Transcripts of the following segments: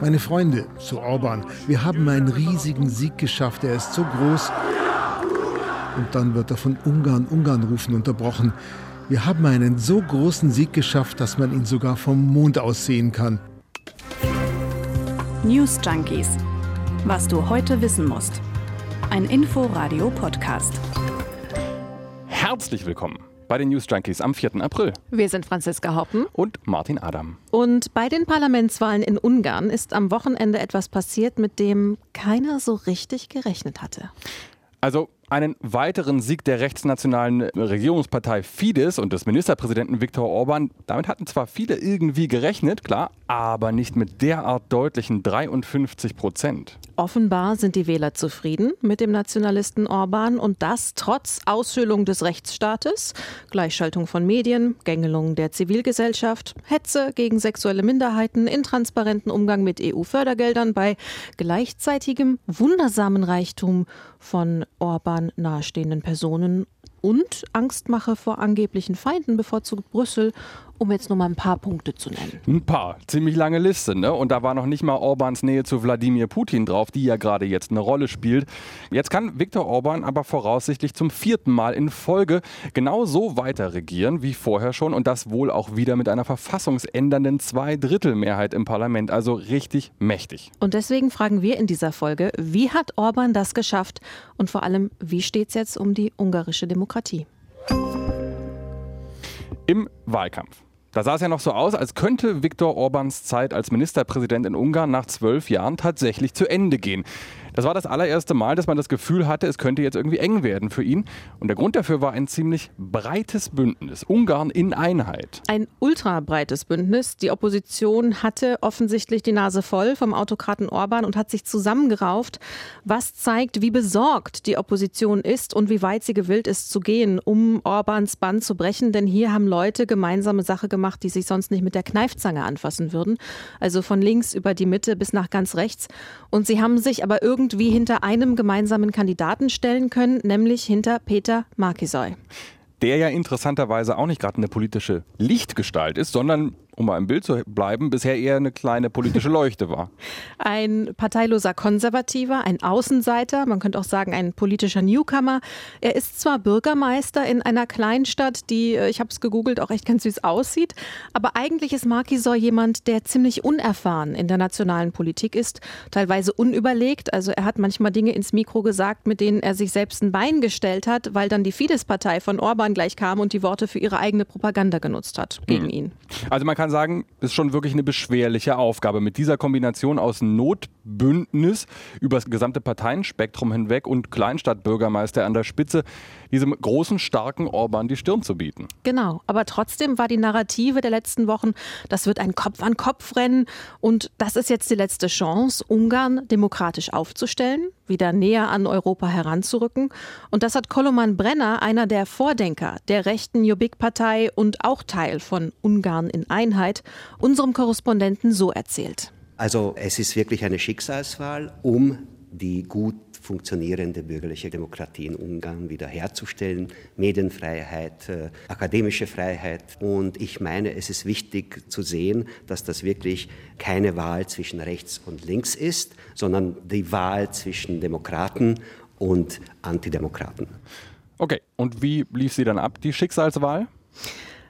Meine Freunde, zu Orban, wir haben einen riesigen Sieg geschafft. Er ist so groß. Und dann wird er von Ungarn, Ungarn rufen unterbrochen. Wir haben einen so großen Sieg geschafft, dass man ihn sogar vom Mond aus sehen kann. News Junkies. Was du heute wissen musst. Ein Info-Radio-Podcast. Herzlich willkommen bei den News Junkies am 4. April. Wir sind Franziska Hoppen und Martin Adam. Und bei den Parlamentswahlen in Ungarn ist am Wochenende etwas passiert, mit dem keiner so richtig gerechnet hatte. Also einen weiteren Sieg der rechtsnationalen Regierungspartei Fidesz und des Ministerpräsidenten Viktor Orban. Damit hatten zwar viele irgendwie gerechnet, klar, aber nicht mit derart deutlichen 53 Prozent. Offenbar sind die Wähler zufrieden mit dem Nationalisten Orban und das trotz Aushöhlung des Rechtsstaates, Gleichschaltung von Medien, Gängelung der Zivilgesellschaft, Hetze gegen sexuelle Minderheiten, intransparenten Umgang mit EU-Fördergeldern bei gleichzeitigem wundersamen Reichtum von Orban Orban nahestehenden Personen und Angstmache vor angeblichen Feinden bevorzugt Brüssel um jetzt nur mal ein paar Punkte zu nennen. Ein paar, ziemlich lange Liste, ne? Und da war noch nicht mal Orbans Nähe zu Wladimir Putin drauf, die ja gerade jetzt eine Rolle spielt. Jetzt kann Viktor Orban aber voraussichtlich zum vierten Mal in Folge genau so weiter regieren wie vorher schon und das wohl auch wieder mit einer verfassungsändernden Zweidrittelmehrheit im Parlament, also richtig mächtig. Und deswegen fragen wir in dieser Folge, wie hat Orban das geschafft und vor allem, wie steht es jetzt um die ungarische Demokratie? Im Wahlkampf. Da sah es ja noch so aus, als könnte Viktor Orbans Zeit als Ministerpräsident in Ungarn nach zwölf Jahren tatsächlich zu Ende gehen. Das war das allererste Mal, dass man das Gefühl hatte, es könnte jetzt irgendwie eng werden für ihn. Und der Grund dafür war ein ziemlich breites Bündnis. Ungarn in Einheit. Ein ultra breites Bündnis. Die Opposition hatte offensichtlich die Nase voll vom Autokraten Orban und hat sich zusammengerauft, was zeigt, wie besorgt die Opposition ist und wie weit sie gewillt ist zu gehen, um Orbans Bann zu brechen. Denn hier haben Leute gemeinsame Sache gemacht, die sich sonst nicht mit der Kneifzange anfassen würden. Also von links über die Mitte bis nach ganz rechts. Und sie haben sich aber irgendwie irgendwie hinter einem gemeinsamen Kandidaten stellen können, nämlich hinter Peter Markisoy. Der ja interessanterweise auch nicht gerade eine politische Lichtgestalt ist, sondern um mal im Bild zu bleiben, bisher eher eine kleine politische Leuchte war. Ein parteiloser Konservativer, ein Außenseiter, man könnte auch sagen ein politischer Newcomer. Er ist zwar Bürgermeister in einer Kleinstadt, die, äh, ich habe es gegoogelt, auch echt ganz süß aussieht, aber eigentlich ist Markisor jemand, der ziemlich unerfahren in der nationalen Politik ist, teilweise unüberlegt. Also er hat manchmal Dinge ins Mikro gesagt, mit denen er sich selbst ein Bein gestellt hat, weil dann die Fidesz-Partei von Orban gleich kam und die Worte für ihre eigene Propaganda genutzt hat gegen hm. ihn. Also man kann kann sagen, ist schon wirklich eine beschwerliche Aufgabe. Mit dieser Kombination aus Notbündnis über das gesamte Parteienspektrum hinweg und Kleinstadtbürgermeister an der Spitze, diesem großen, starken Orban die Stirn zu bieten. Genau, aber trotzdem war die Narrative der letzten Wochen, das wird ein Kopf-an-Kopf-Rennen und das ist jetzt die letzte Chance, Ungarn demokratisch aufzustellen, wieder näher an Europa heranzurücken. Und das hat Koloman Brenner, einer der Vordenker der rechten Jobbik-Partei und auch Teil von Ungarn in Einheit, Einheit unserem Korrespondenten so erzählt. Also es ist wirklich eine Schicksalswahl, um die gut funktionierende bürgerliche Demokratie in Ungarn wiederherzustellen, Medienfreiheit, äh, akademische Freiheit. Und ich meine, es ist wichtig zu sehen, dass das wirklich keine Wahl zwischen rechts und links ist, sondern die Wahl zwischen Demokraten und Antidemokraten. Okay, und wie lief sie dann ab, die Schicksalswahl?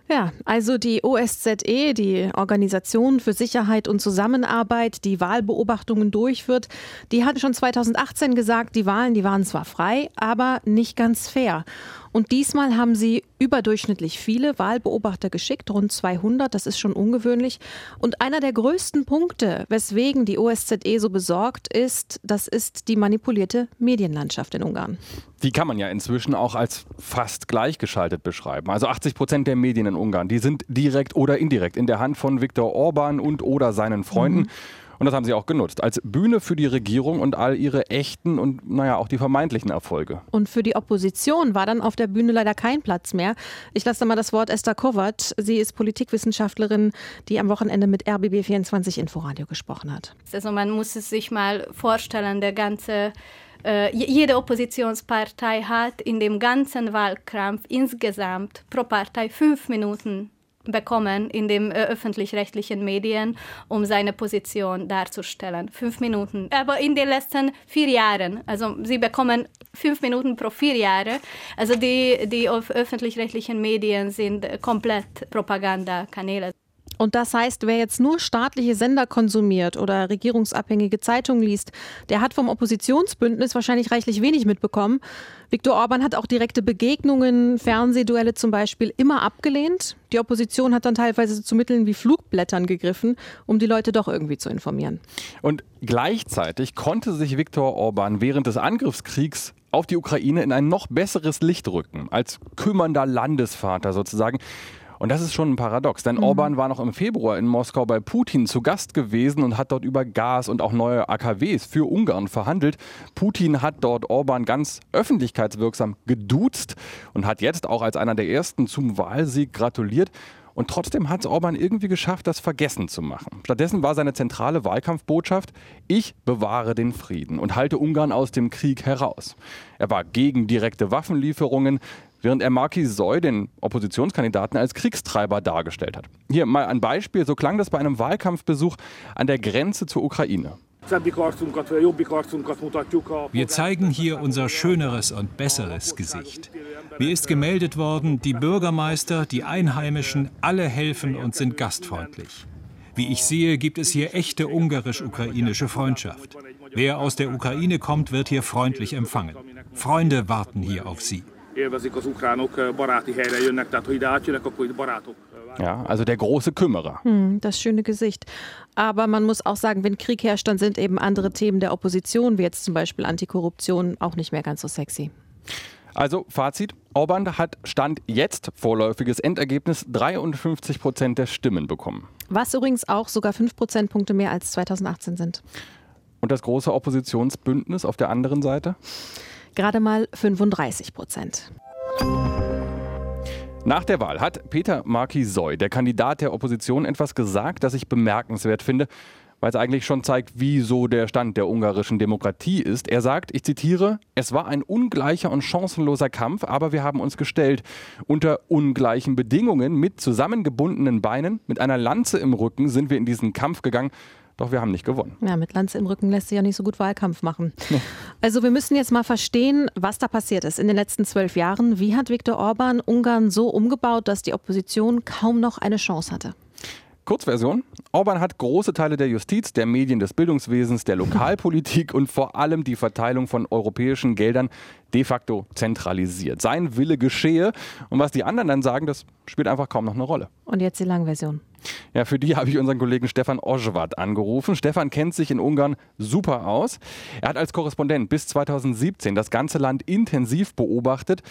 Ja, also die OSZE, die Organisation für Sicherheit und Zusammenarbeit, die Wahlbeobachtungen durchführt, die hat schon 2018 gesagt, die Wahlen, die waren zwar frei, aber nicht ganz fair. Und diesmal haben sie überdurchschnittlich viele Wahlbeobachter geschickt, rund 200, das ist schon ungewöhnlich. Und einer der größten Punkte, weswegen die OSZE so besorgt ist, das ist die manipulierte Medienlandschaft in Ungarn. Die kann man ja inzwischen auch als fast gleichgeschaltet beschreiben. Also 80 Prozent der Medien in Ungarn, die sind direkt oder indirekt in der Hand von Viktor Orban und oder seinen Freunden. Mhm. Und das haben sie auch genutzt. Als Bühne für die Regierung und all ihre echten und, naja, auch die vermeintlichen Erfolge. Und für die Opposition war dann auf der Bühne leider kein Platz mehr. Ich lasse da mal das Wort Esther Kovac. Sie ist Politikwissenschaftlerin, die am Wochenende mit RBB24 Inforadio gesprochen hat. Also man muss es sich mal vorstellen, der ganze äh, jede Oppositionspartei hat in dem ganzen Wahlkampf insgesamt pro Partei fünf Minuten bekommen in den äh, öffentlich-rechtlichen Medien, um seine Position darzustellen. Fünf Minuten. Aber in den letzten vier Jahren, also sie bekommen fünf Minuten pro vier Jahre. Also die, die öffentlich-rechtlichen Medien sind komplett Propagandakanäle. Und das heißt, wer jetzt nur staatliche Sender konsumiert oder regierungsabhängige Zeitungen liest, der hat vom Oppositionsbündnis wahrscheinlich reichlich wenig mitbekommen. Viktor Orban hat auch direkte Begegnungen, Fernsehduelle zum Beispiel, immer abgelehnt. Die Opposition hat dann teilweise zu Mitteln wie Flugblättern gegriffen, um die Leute doch irgendwie zu informieren. Und gleichzeitig konnte sich Viktor Orban während des Angriffskriegs auf die Ukraine in ein noch besseres Licht rücken, als kümmernder Landesvater sozusagen. Und das ist schon ein Paradox, denn mhm. Orban war noch im Februar in Moskau bei Putin zu Gast gewesen und hat dort über Gas und auch neue AKWs für Ungarn verhandelt. Putin hat dort Orban ganz öffentlichkeitswirksam geduzt und hat jetzt auch als einer der ersten zum Wahlsieg gratuliert. Und trotzdem hat es Orban irgendwie geschafft, das vergessen zu machen. Stattdessen war seine zentrale Wahlkampfbotschaft, ich bewahre den Frieden und halte Ungarn aus dem Krieg heraus. Er war gegen direkte Waffenlieferungen, während er Markisoy, den Oppositionskandidaten, als Kriegstreiber dargestellt hat. Hier mal ein Beispiel, so klang das bei einem Wahlkampfbesuch an der Grenze zur Ukraine. Wir zeigen hier unser schöneres und besseres Gesicht. Mir ist gemeldet worden, die Bürgermeister, die Einheimischen, alle helfen und sind gastfreundlich. Wie ich sehe, gibt es hier echte ungarisch-ukrainische Freundschaft. Wer aus der Ukraine kommt, wird hier freundlich empfangen. Freunde warten hier auf Sie élvezik az ukránok, baráti helyre jönnek, tehát ha ide átjönnek, akkor itt barátok. Ja, also der große Kümmerer. Hm, das schöne Gesicht. Aber man muss auch sagen, wenn Krieg herrscht, dann sind eben andere Themen der Opposition, wie jetzt zum Beispiel Antikorruption, auch nicht mehr ganz so sexy. Also Fazit, Orban hat Stand jetzt vorläufiges Endergebnis 53 Prozent der Stimmen bekommen. Was übrigens auch sogar 5 Prozentpunkte mehr als 2018 sind. Und das große Oppositionsbündnis auf der anderen Seite? Gerade mal 35 Prozent. Nach der Wahl hat Peter Markisoy, der Kandidat der Opposition, etwas gesagt, das ich bemerkenswert finde, weil es eigentlich schon zeigt, wie so der Stand der ungarischen Demokratie ist. Er sagt, ich zitiere, es war ein ungleicher und chancenloser Kampf, aber wir haben uns gestellt. Unter ungleichen Bedingungen, mit zusammengebundenen Beinen, mit einer Lanze im Rücken sind wir in diesen Kampf gegangen doch wir haben nicht gewonnen. Ja, mit Lanze im Rücken lässt sich ja nicht so gut Wahlkampf machen. Nee. Also wir müssen jetzt mal verstehen, was da passiert ist in den letzten zwölf Jahren. Wie hat Viktor Orban Ungarn so umgebaut, dass die Opposition kaum noch eine Chance hatte? Kurzversion. Orban hat große Teile der Justiz, der Medien, des Bildungswesens, der Lokalpolitik und vor allem die Verteilung von europäischen Geldern de facto zentralisiert. Sein Wille geschehe. Und was die anderen dann sagen, das spielt einfach kaum noch eine Rolle. Und jetzt die Langversion. Ja, für die habe ich unseren Kollegen Stefan Oschwart angerufen. Stefan kennt sich in Ungarn super aus. Er hat als Korrespondent bis 2017 das ganze Land intensiv beobachtet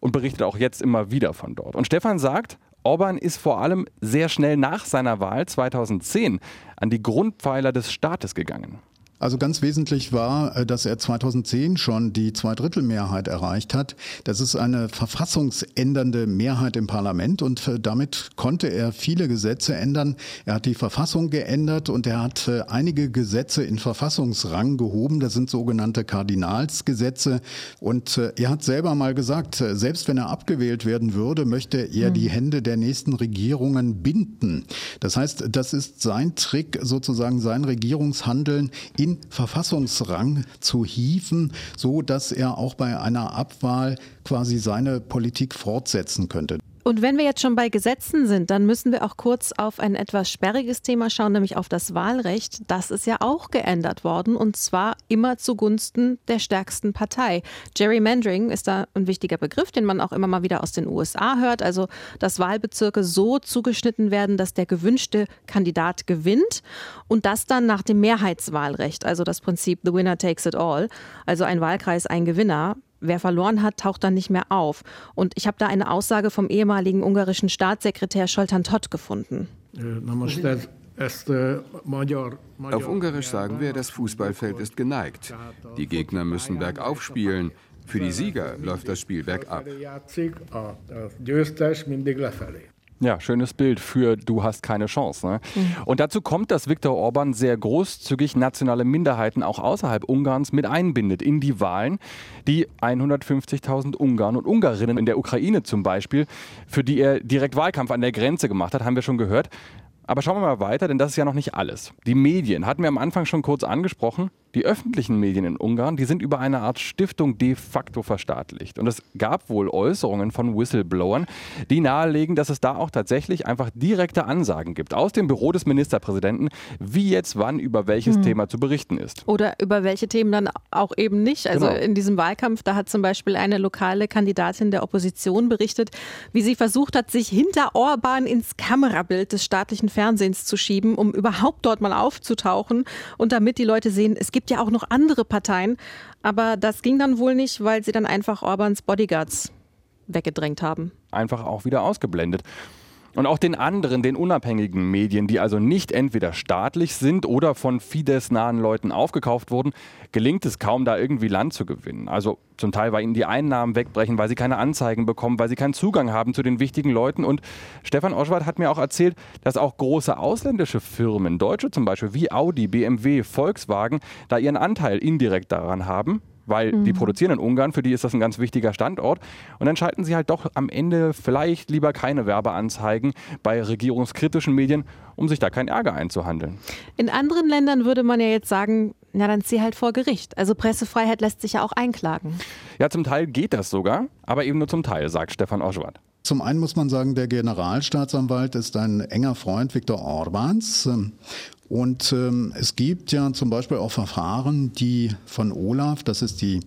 und berichtet auch jetzt immer wieder von dort. Und Stefan sagt, Orban ist vor allem sehr schnell nach seiner Wahl 2010 an die Grundpfeiler des Staates gegangen. Also ganz wesentlich war, äh, dass er 2010 schon die Zweidrittelmehrheit erreicht hat. Das ist eine verfassungsändernde Mehrheit im Parlament und äh, damit konnte er viele Gesetze ändern. Er hat die Verfassung geändert und er hat äh, einige Gesetze in Verfassungsrang gehoben. Das sind sogenannte Kardinalsgesetze. Und er hat selber mal gesagt, selbst wenn er abgewählt werden würde, möchte er die hm. Hände der nächsten Regierungen binden. Das heißt, das ist sein Trick, sozusagen sein Regierungshandeln in Verfassungsrang zu hieven, so dass er auch bei einer Abwahl quasi seine Politik fortsetzen könnte. Und wenn wir jetzt schon bei Gesetzen sind, dann müssen wir auch kurz auf ein etwas sperriges Thema schauen, nämlich auf das Wahlrecht. Das ist ja auch geändert worden und zwar immer zugunsten der stärksten Partei. Gerrymandering ist da ein wichtiger Begriff, den man auch immer mal wieder aus den USA hört. Also, dass Wahlbezirke so zugeschnitten werden, dass der gewünschte Kandidat gewinnt und das dann nach dem Mehrheitswahlrecht, also das Prinzip The Winner takes it all, also ein Wahlkreis, ein Gewinner. Wer verloren hat, taucht dann nicht mehr auf. Und ich habe da eine Aussage vom ehemaligen ungarischen Staatssekretär Scholtan Todt gefunden. Auf Ungarisch sagen wir, das Fußballfeld ist geneigt. Die Gegner müssen bergauf spielen. Für die Sieger läuft das Spiel bergab. Ja, schönes Bild für du hast keine Chance. Ne? Mhm. Und dazu kommt, dass Viktor Orban sehr großzügig nationale Minderheiten auch außerhalb Ungarns mit einbindet in die Wahlen. Die 150.000 Ungarn und Ungarinnen in der Ukraine zum Beispiel, für die er direkt Wahlkampf an der Grenze gemacht hat, haben wir schon gehört. Aber schauen wir mal weiter, denn das ist ja noch nicht alles. Die Medien hatten wir am Anfang schon kurz angesprochen. Die öffentlichen Medien in Ungarn, die sind über eine Art Stiftung de facto verstaatlicht. Und es gab wohl Äußerungen von Whistleblowern, die nahelegen, dass es da auch tatsächlich einfach direkte Ansagen gibt aus dem Büro des Ministerpräsidenten, wie jetzt wann über welches hm. Thema zu berichten ist. Oder über welche Themen dann auch eben nicht. Also genau. in diesem Wahlkampf, da hat zum Beispiel eine lokale Kandidatin der Opposition berichtet, wie sie versucht hat, sich hinter Orban ins Kamerabild des staatlichen Fernsehens zu schieben, um überhaupt dort mal aufzutauchen und damit die Leute sehen, es gibt gibt ja auch noch andere Parteien. Aber das ging dann wohl nicht, weil sie dann einfach Orbans Bodyguards weggedrängt haben. Einfach auch wieder ausgeblendet. Und auch den anderen, den unabhängigen Medien, die also nicht entweder staatlich sind oder von Fidesz-nahen Leuten aufgekauft wurden, gelingt es kaum, da irgendwie Land zu gewinnen. Also zum Teil, weil ihnen die Einnahmen wegbrechen, weil sie keine Anzeigen bekommen, weil sie keinen Zugang haben zu den wichtigen Leuten. Und Stefan Oschwart hat mir auch erzählt, dass auch große ausländische Firmen, deutsche zum Beispiel wie Audi, BMW, Volkswagen, da ihren Anteil indirekt daran haben weil mhm. die produzieren in Ungarn, für die ist das ein ganz wichtiger Standort. Und dann schalten sie halt doch am Ende vielleicht lieber keine Werbeanzeigen bei regierungskritischen Medien, um sich da keinen Ärger einzuhandeln. In anderen Ländern würde man ja jetzt sagen, na dann zieh halt vor Gericht. Also Pressefreiheit lässt sich ja auch einklagen. Ja, zum Teil geht das sogar, aber eben nur zum Teil, sagt Stefan Oschwart. Zum einen muss man sagen, der Generalstaatsanwalt ist ein enger Freund Viktor Orbans. Und ähm, es gibt ja zum Beispiel auch Verfahren, die von Olaf, das ist die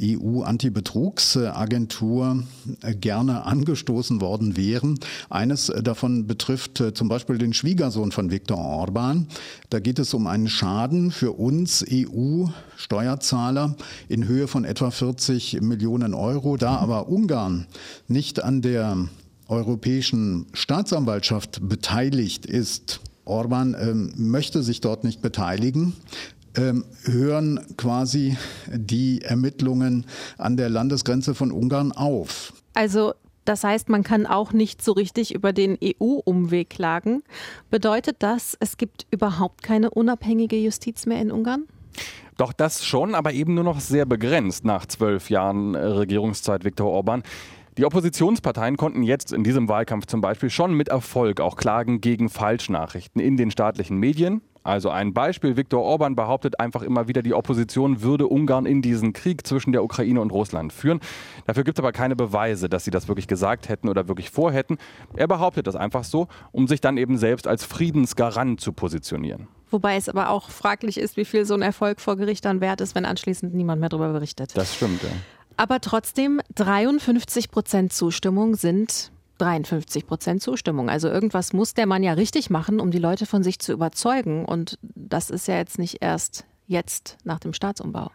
EU-Antibetrugsagentur äh, gerne angestoßen worden wären. Eines äh, davon betrifft äh, zum Beispiel den Schwiegersohn von Viktor Orban. Da geht es um einen Schaden für uns EU-Steuerzahler in Höhe von etwa 40 Millionen Euro. Da aber Ungarn nicht an der europäischen Staatsanwaltschaft beteiligt ist, Orban ähm, möchte sich dort nicht beteiligen, ähm, hören quasi die Ermittlungen an der Landesgrenze von Ungarn auf. Also das heißt, man kann auch nicht so richtig über den EU-Umweg klagen. Bedeutet das, es gibt überhaupt keine unabhängige Justiz mehr in Ungarn? Doch das schon, aber eben nur noch sehr begrenzt nach zwölf Jahren äh, Regierungszeit Viktor Orban. Die Oppositionsparteien konnten jetzt in diesem Wahlkampf zum Beispiel schon mit Erfolg auch klagen gegen Falschnachrichten in den staatlichen Medien. Also ein Beispiel, Viktor Orban behauptet einfach immer wieder, die Opposition würde Ungarn in diesen Krieg zwischen der Ukraine und Russland führen. Dafür gibt es aber keine Beweise, dass sie das wirklich gesagt hätten oder wirklich vorhätten. Er behauptet das einfach so, um sich dann eben selbst als Friedensgarant zu positionieren. Wobei es aber auch fraglich ist, wie viel so ein Erfolg vor Gericht dann wert ist, wenn anschließend niemand mehr darüber berichtet. Das stimmt, ja. Aber trotzdem, 53 Prozent Zustimmung sind 53 Prozent Zustimmung. Also irgendwas muss der Mann ja richtig machen, um die Leute von sich zu überzeugen. Und das ist ja jetzt nicht erst jetzt nach dem Staatsumbau.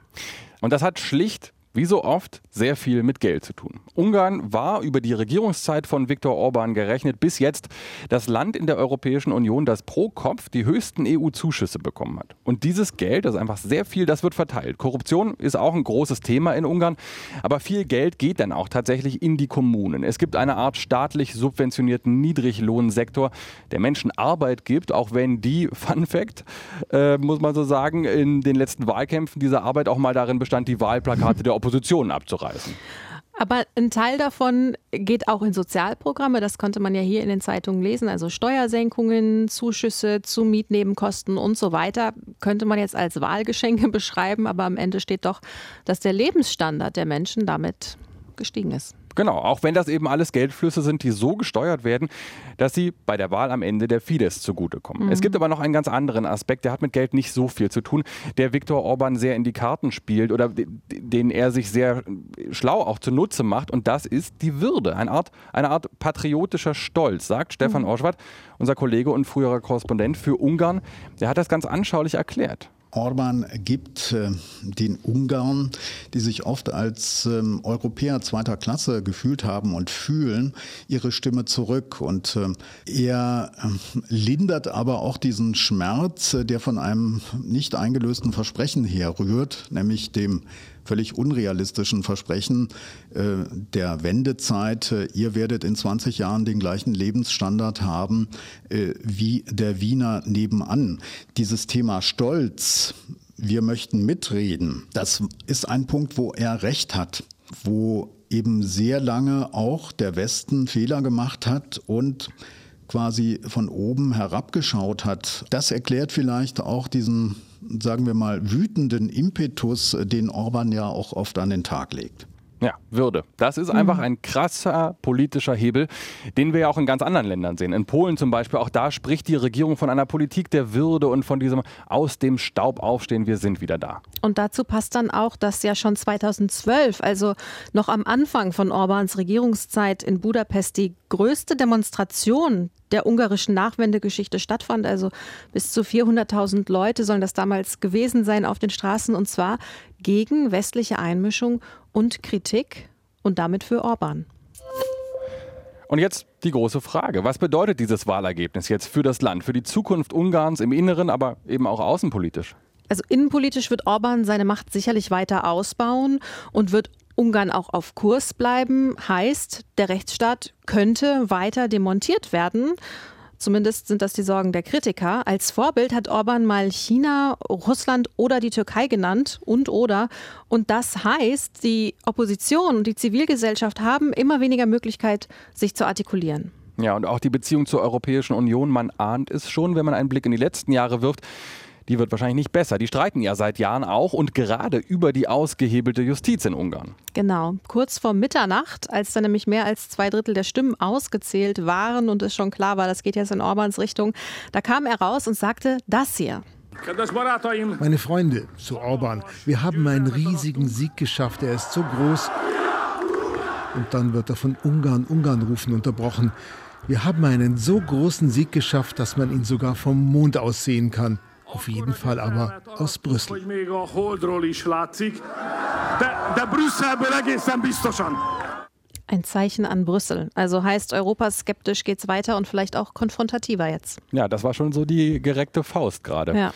Und das hat schlicht wie so oft sehr viel mit Geld zu tun. Ungarn war über die Regierungszeit von Viktor Orban gerechnet bis jetzt das Land in der Europäischen Union, das pro Kopf die höchsten EU-Zuschüsse bekommen hat. Und dieses Geld, das ist einfach sehr viel, das wird verteilt. Korruption ist auch ein großes Thema in Ungarn, aber viel Geld geht dann auch tatsächlich in die Kommunen. Es gibt eine Art staatlich subventionierten Niedriglohnsektor, der Menschen Arbeit gibt, auch wenn die, Fun Fact, äh, muss man so sagen, in den letzten Wahlkämpfen diese Arbeit auch mal darin bestand, die Wahlplakate der Opposition abzureißen. Aber ein Teil davon geht auch in Sozialprogramme. Das konnte man ja hier in den Zeitungen lesen. Also Steuersenkungen, Zuschüsse zu Mietnebenkosten und so weiter. Könnte man jetzt als Wahlgeschenke beschreiben. Aber am Ende steht doch, dass der Lebensstandard der Menschen damit gestiegen ist. Genau, auch wenn das eben alles Geldflüsse sind, die so gesteuert werden, dass sie bei der Wahl am Ende der Fidesz zugutekommen. Mhm. Es gibt aber noch einen ganz anderen Aspekt, der hat mit Geld nicht so viel zu tun, der Viktor Orban sehr in die Karten spielt oder den er sich sehr schlau auch zunutze macht und das ist die Würde, eine Art, eine Art patriotischer Stolz, sagt Stefan mhm. Orschwart, unser Kollege und früherer Korrespondent für Ungarn. Der hat das ganz anschaulich erklärt. Orban gibt äh, den Ungarn, die sich oft als ähm, Europäer zweiter Klasse gefühlt haben und fühlen, ihre Stimme zurück. Und äh, er äh, lindert aber auch diesen Schmerz, der von einem nicht eingelösten Versprechen herrührt, nämlich dem völlig unrealistischen Versprechen äh, der Wendezeit, äh, ihr werdet in 20 Jahren den gleichen Lebensstandard haben äh, wie der Wiener nebenan. Dieses Thema Stolz, wir möchten mitreden, das ist ein Punkt, wo er recht hat, wo eben sehr lange auch der Westen Fehler gemacht hat und quasi von oben herabgeschaut hat. Das erklärt vielleicht auch diesen, sagen wir mal, wütenden Impetus, den Orban ja auch oft an den Tag legt. Ja, Würde. Das ist einfach mhm. ein krasser politischer Hebel, den wir ja auch in ganz anderen Ländern sehen. In Polen zum Beispiel, auch da spricht die Regierung von einer Politik der Würde und von diesem aus dem Staub aufstehen, wir sind wieder da. Und dazu passt dann auch, dass ja schon 2012, also noch am Anfang von Orbans Regierungszeit in Budapest, die größte Demonstration der ungarischen Nachwendegeschichte stattfand. Also bis zu 400.000 Leute sollen das damals gewesen sein auf den Straßen und zwar gegen westliche Einmischung und Kritik und damit für Orban. Und jetzt die große Frage. Was bedeutet dieses Wahlergebnis jetzt für das Land, für die Zukunft Ungarns im Inneren, aber eben auch außenpolitisch? Also innenpolitisch wird Orban seine Macht sicherlich weiter ausbauen und wird Ungarn auch auf Kurs bleiben. Heißt, der Rechtsstaat könnte weiter demontiert werden. Zumindest sind das die Sorgen der Kritiker. Als Vorbild hat Orban mal China, Russland oder die Türkei genannt und oder. Und das heißt, die Opposition und die Zivilgesellschaft haben immer weniger Möglichkeit, sich zu artikulieren. Ja, und auch die Beziehung zur Europäischen Union, man ahnt es schon, wenn man einen Blick in die letzten Jahre wirft die wird wahrscheinlich nicht besser. Die streiten ja seit Jahren auch und gerade über die ausgehebelte Justiz in Ungarn. Genau. Kurz vor Mitternacht, als dann nämlich mehr als zwei Drittel der Stimmen ausgezählt waren und es schon klar war, das geht jetzt in Orbans Richtung, da kam er raus und sagte das hier. Meine Freunde, zu Orban, wir haben einen riesigen Sieg geschafft. Er ist so groß. Und dann wird er von Ungarn, Ungarn rufen unterbrochen. Wir haben einen so großen Sieg geschafft, dass man ihn sogar vom Mond aus sehen kann. Auf jeden Fall aber aus Brüssel. Ein Zeichen an Brüssel. Also heißt, Europa skeptisch geht es weiter und vielleicht auch konfrontativer jetzt. Ja, das war schon so die gereckte Faust gerade. Ja.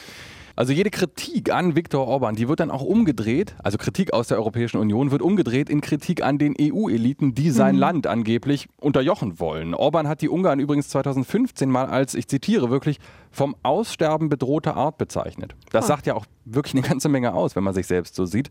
Also jede Kritik an Viktor Orban, die wird dann auch umgedreht, also Kritik aus der Europäischen Union wird umgedreht in Kritik an den EU-Eliten, die sein mhm. Land angeblich unterjochen wollen. Orban hat die Ungarn übrigens 2015 mal als, ich zitiere wirklich, vom Aussterben bedrohte Art bezeichnet. Das oh. sagt ja auch wirklich eine ganze Menge aus, wenn man sich selbst so sieht.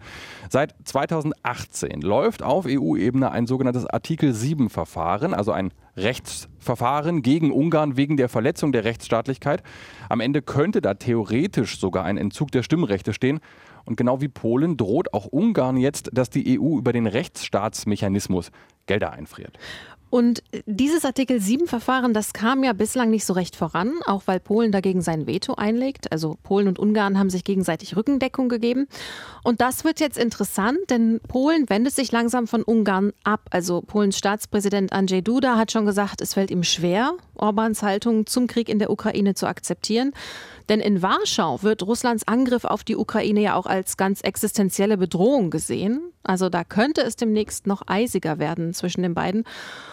Seit 2018 läuft auf EU-Ebene ein sogenanntes Artikel 7-Verfahren, also ein Rechtsverfahren gegen Ungarn wegen der Verletzung der Rechtsstaatlichkeit. Am Ende könnte da theoretisch sogar ein Entzug der Stimmrechte stehen. Und genau wie Polen droht auch Ungarn jetzt, dass die EU über den Rechtsstaatsmechanismus Gelder einfriert. Und dieses Artikel 7-Verfahren, das kam ja bislang nicht so recht voran, auch weil Polen dagegen sein Veto einlegt. Also Polen und Ungarn haben sich gegenseitig Rückendeckung gegeben. Und das wird jetzt interessant, denn Polen wendet sich langsam von Ungarn ab. Also Polens Staatspräsident Andrzej Duda hat schon gesagt, es fällt ihm schwer, Orbans Haltung zum Krieg in der Ukraine zu akzeptieren. Denn in Warschau wird Russlands Angriff auf die Ukraine ja auch als ganz existenzielle Bedrohung gesehen. Also da könnte es demnächst noch eisiger werden zwischen den beiden.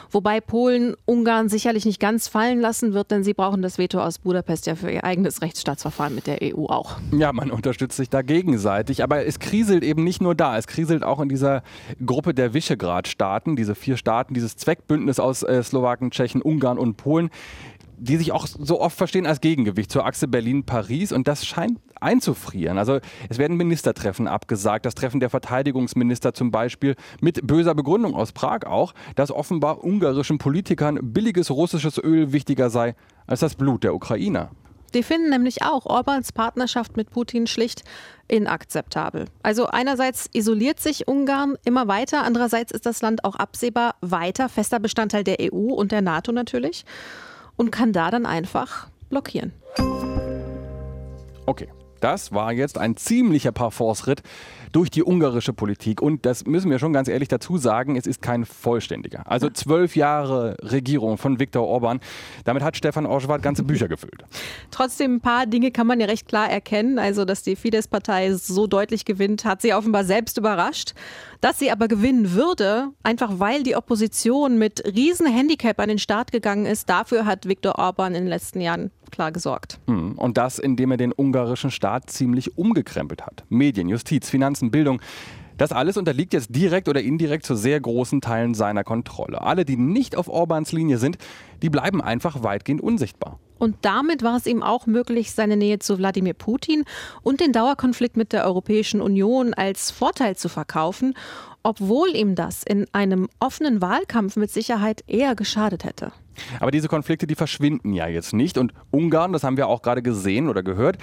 Wobei Polen Ungarn sicherlich nicht ganz fallen lassen wird, denn sie brauchen das Veto aus Budapest ja für ihr eigenes Rechtsstaatsverfahren mit der EU auch. Ja, man unterstützt sich da gegenseitig. Aber es kriselt eben nicht nur da. Es kriselt auch in dieser Gruppe der Visegrad-Staaten, diese vier Staaten, dieses Zweckbündnis aus äh, Slowaken, Tschechen, Ungarn und Polen die sich auch so oft verstehen als Gegengewicht zur Achse Berlin-Paris und das scheint einzufrieren. Also es werden Ministertreffen abgesagt, das Treffen der Verteidigungsminister zum Beispiel mit böser Begründung aus Prag auch, dass offenbar ungarischen Politikern billiges russisches Öl wichtiger sei als das Blut der Ukrainer. Die finden nämlich auch Orbans Partnerschaft mit Putin schlicht inakzeptabel. Also einerseits isoliert sich Ungarn immer weiter, andererseits ist das Land auch absehbar weiter fester Bestandteil der EU und der NATO natürlich und kann da dann einfach blockieren. Okay, das war jetzt ein ziemlicher Parforce-Ritt durch die ungarische Politik. Und das müssen wir schon ganz ehrlich dazu sagen, es ist kein vollständiger. Also zwölf Jahre Regierung von Viktor Orban. Damit hat Stefan Orschwart ganze Bücher gefüllt. Trotzdem ein paar Dinge kann man ja recht klar erkennen. Also, dass die Fidesz-Partei so deutlich gewinnt, hat sie offenbar selbst überrascht. Dass sie aber gewinnen würde, einfach weil die Opposition mit riesen Handicap an den Start gegangen ist, dafür hat Viktor Orban in den letzten Jahren klar gesorgt. Hm, und das, indem er den ungarischen Staat ziemlich umgekrempelt hat. Medien, Justiz, Finanzen, Bildung. Das alles unterliegt jetzt direkt oder indirekt zu sehr großen Teilen seiner Kontrolle. Alle, die nicht auf Orbans Linie sind, die bleiben einfach weitgehend unsichtbar. Und damit war es ihm auch möglich, seine Nähe zu Wladimir Putin und den Dauerkonflikt mit der Europäischen Union als Vorteil zu verkaufen, obwohl ihm das in einem offenen Wahlkampf mit Sicherheit eher geschadet hätte. Aber diese Konflikte, die verschwinden ja jetzt nicht. Und Ungarn, das haben wir auch gerade gesehen oder gehört,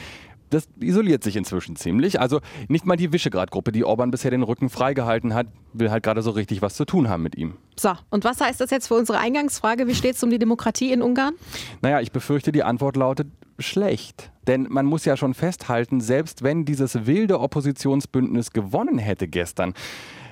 das isoliert sich inzwischen ziemlich. Also nicht mal die Visegrad-Gruppe, die Orban bisher den Rücken freigehalten hat, will halt gerade so richtig was zu tun haben mit ihm. So, und was heißt das jetzt für unsere Eingangsfrage? Wie steht es um die Demokratie in Ungarn? Naja, ich befürchte, die Antwort lautet schlecht. Denn man muss ja schon festhalten, selbst wenn dieses wilde Oppositionsbündnis gewonnen hätte gestern,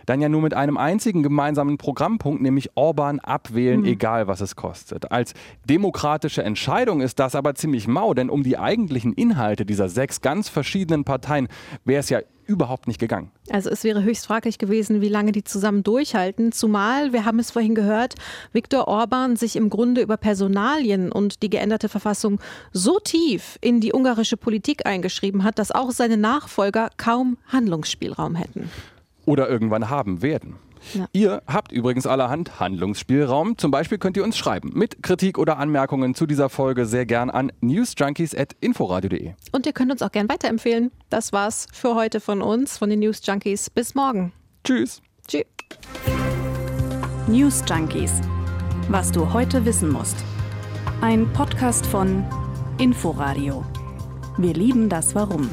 dann ja nur mit einem einzigen gemeinsamen Programmpunkt, nämlich Orban abwählen, mhm. egal was es kostet. Als demokratische Entscheidung ist das aber ziemlich mau, denn um die eigentlichen Inhalte dieser sechs ganz verschiedenen Parteien wäre es ja überhaupt nicht gegangen. Also es wäre höchst fraglich gewesen, wie lange die zusammen durchhalten, zumal, wir haben es vorhin gehört, Viktor Orban sich im Grunde über Personalien und die geänderte Verfassung so tief in die ungarische Politik eingeschrieben hat, dass auch seine Nachfolger kaum Handlungsspielraum hätten oder irgendwann haben werden. Ja. Ihr habt übrigens allerhand Handlungsspielraum. Zum Beispiel könnt ihr uns schreiben mit Kritik oder Anmerkungen zu dieser Folge sehr gern an newsjunkies.inforadio.de. Und ihr könnt uns auch gern weiterempfehlen. Das war's für heute von uns, von den News Junkies. Bis morgen. Tschüss. Tschüss. News Junkies. Was du heute wissen musst. Ein Podcast von Inforadio. Wir lieben das Warum.